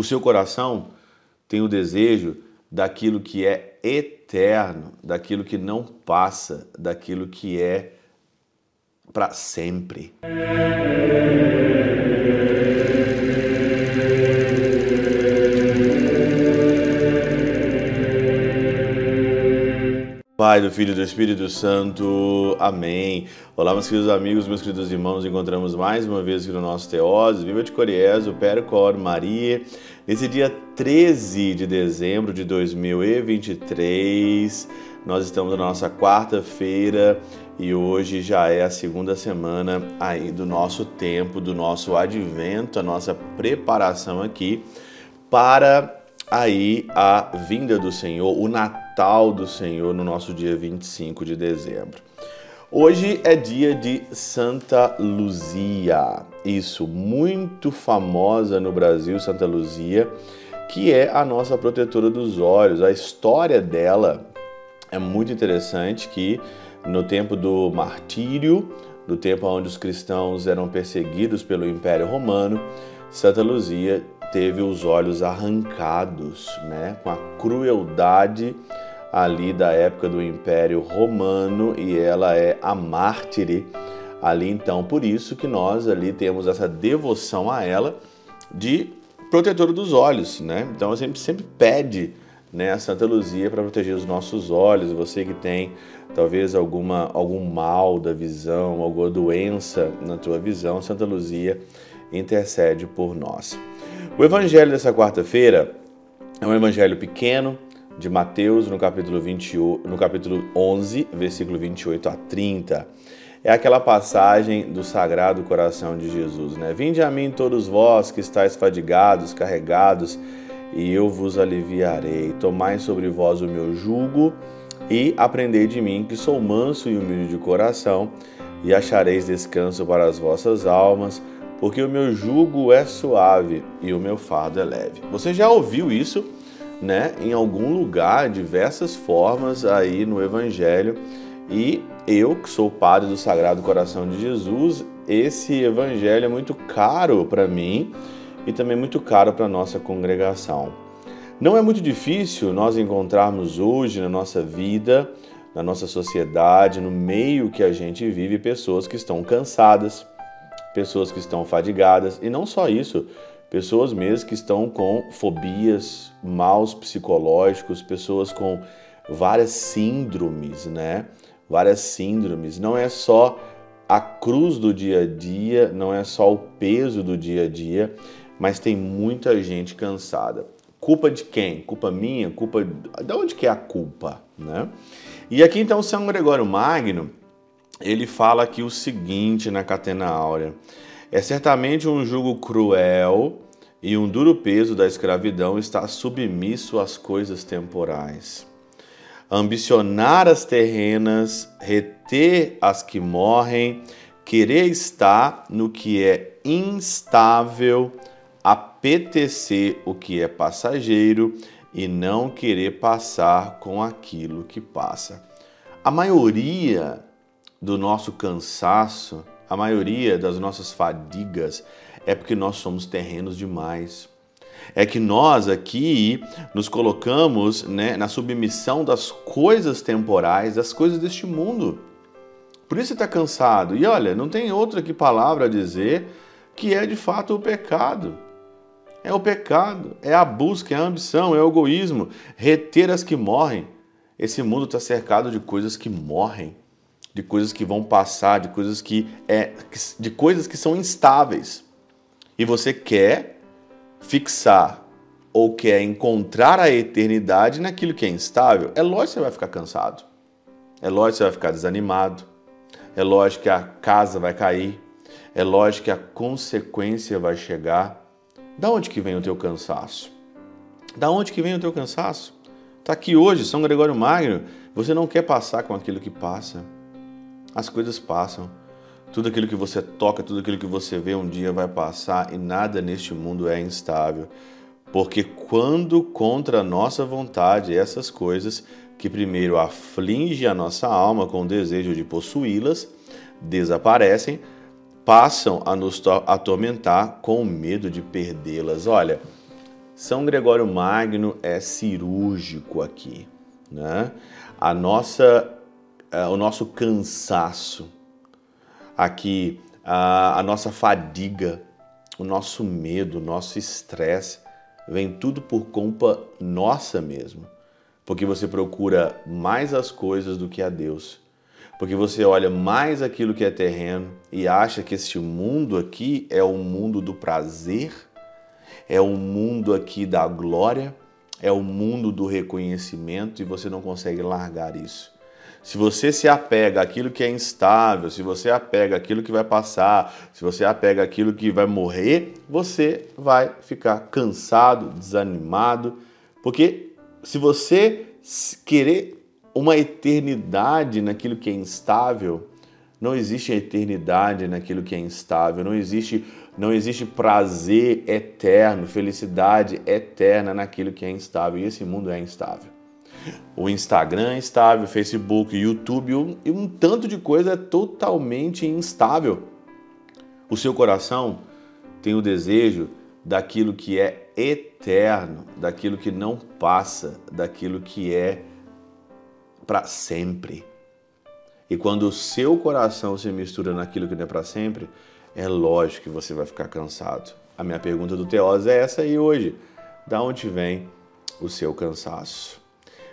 O seu coração tem o desejo daquilo que é eterno, daquilo que não passa, daquilo que é para sempre. Pai, do Filho e do Espírito Santo. Amém. Olá, meus queridos amigos, meus queridos irmãos. Encontramos mais uma vez aqui no nosso Teose. Viva de Coriezo, Percor, Maria. Nesse dia 13 de dezembro de 2023, nós estamos na nossa quarta-feira e hoje já é a segunda semana aí do nosso tempo, do nosso advento, a nossa preparação aqui para aí a vinda do Senhor, o Natal do Senhor no nosso dia 25 de dezembro. Hoje é dia de Santa Luzia, isso, muito famosa no Brasil, Santa Luzia, que é a nossa protetora dos olhos. A história dela é muito interessante que no tempo do martírio, no tempo onde os cristãos eram perseguidos pelo Império Romano, Santa Luzia teve os olhos arrancados, né, com a crueldade ali da época do Império Romano e ela é a mártire ali então por isso que nós ali temos essa devoção a ela de protetora dos olhos, né? Então a gente sempre pede né, a Santa Luzia para proteger os nossos olhos. Você que tem talvez alguma algum mal da visão, alguma doença na tua visão, Santa Luzia intercede por nós. O evangelho dessa quarta-feira é um evangelho pequeno de Mateus, no capítulo, 20, no capítulo 11, versículo 28 a 30. É aquela passagem do Sagrado Coração de Jesus, né? Vinde a mim todos vós que estáis fadigados, carregados, e eu vos aliviarei. Tomai sobre vós o meu jugo e aprendei de mim, que sou manso e humilde de coração, e achareis descanso para as vossas almas, porque o meu jugo é suave e o meu fardo é leve. Você já ouviu isso, né, em algum lugar, diversas formas aí no evangelho, e eu, que sou padre do Sagrado Coração de Jesus, esse evangelho é muito caro para mim e também muito caro para nossa congregação. Não é muito difícil nós encontrarmos hoje na nossa vida, na nossa sociedade, no meio que a gente vive, pessoas que estão cansadas, pessoas que estão fadigadas e não só isso, pessoas mesmo que estão com fobias, maus psicológicos, pessoas com várias síndromes, né? Várias síndromes. Não é só a cruz do dia a dia, não é só o peso do dia a dia, mas tem muita gente cansada. Culpa de quem? Culpa minha? Culpa de onde que é a culpa, né? E aqui então São Gregório Magno ele fala aqui o seguinte na Catena Áurea: é certamente um jugo cruel e um duro peso da escravidão está submisso às coisas temporais. Ambicionar as terrenas, reter as que morrem, querer estar no que é instável, apetecer o que é passageiro e não querer passar com aquilo que passa. A maioria do nosso cansaço, a maioria das nossas fadigas é porque nós somos terrenos demais. É que nós aqui nos colocamos né, na submissão das coisas temporais, das coisas deste mundo. Por isso você está cansado. E olha, não tem outra que palavra a dizer que é de fato o pecado. É o pecado, é a busca, é a ambição, é o egoísmo, reter as que morrem. Esse mundo está cercado de coisas que morrem de coisas que vão passar, de coisas que é de coisas que são instáveis. E você quer fixar ou quer encontrar a eternidade naquilo que é instável, é lógico que você vai ficar cansado. É lógico que você vai ficar desanimado. É lógico que a casa vai cair. É lógico que a consequência vai chegar. Da onde que vem o teu cansaço? Da onde que vem o teu cansaço? Está aqui hoje, São Gregório Magno. Você não quer passar com aquilo que passa. As coisas passam. Tudo aquilo que você toca, tudo aquilo que você vê um dia vai passar e nada neste mundo é instável. Porque quando contra a nossa vontade essas coisas que primeiro aflige a nossa alma com o desejo de possuí-las, desaparecem, passam a nos atormentar com o medo de perdê-las. Olha, São Gregório Magno é cirúrgico aqui, né? A nossa, uh, o nosso cansaço, aqui a, a nossa fadiga, o nosso medo, o nosso estresse, vem tudo por culpa nossa mesmo. Porque você procura mais as coisas do que a Deus. Porque você olha mais aquilo que é terreno e acha que este mundo aqui é o mundo do prazer é o mundo aqui da glória, é o mundo do reconhecimento e você não consegue largar isso. Se você se apega àquilo que é instável, se você apega àquilo que vai passar, se você apega àquilo que vai morrer, você vai ficar cansado, desanimado, porque se você querer uma eternidade naquilo que é instável, não existe eternidade naquilo que é instável, não existe não existe prazer eterno, felicidade eterna naquilo que é instável. E esse mundo é instável. O Instagram é instável, o Facebook, o YouTube um, e um tanto de coisa é totalmente instável. O seu coração tem o desejo daquilo que é eterno, daquilo que não passa, daquilo que é para sempre. E quando o seu coração se mistura naquilo que não é para sempre, é lógico que você vai ficar cansado. A minha pergunta do Teós é essa aí hoje. Da onde vem o seu cansaço?